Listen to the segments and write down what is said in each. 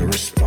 a respect.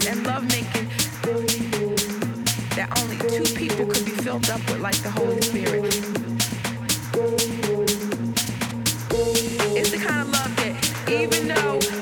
sex and lovemaking that only two people could be filled up with, like the Holy Spirit. It's the kind of love that, even though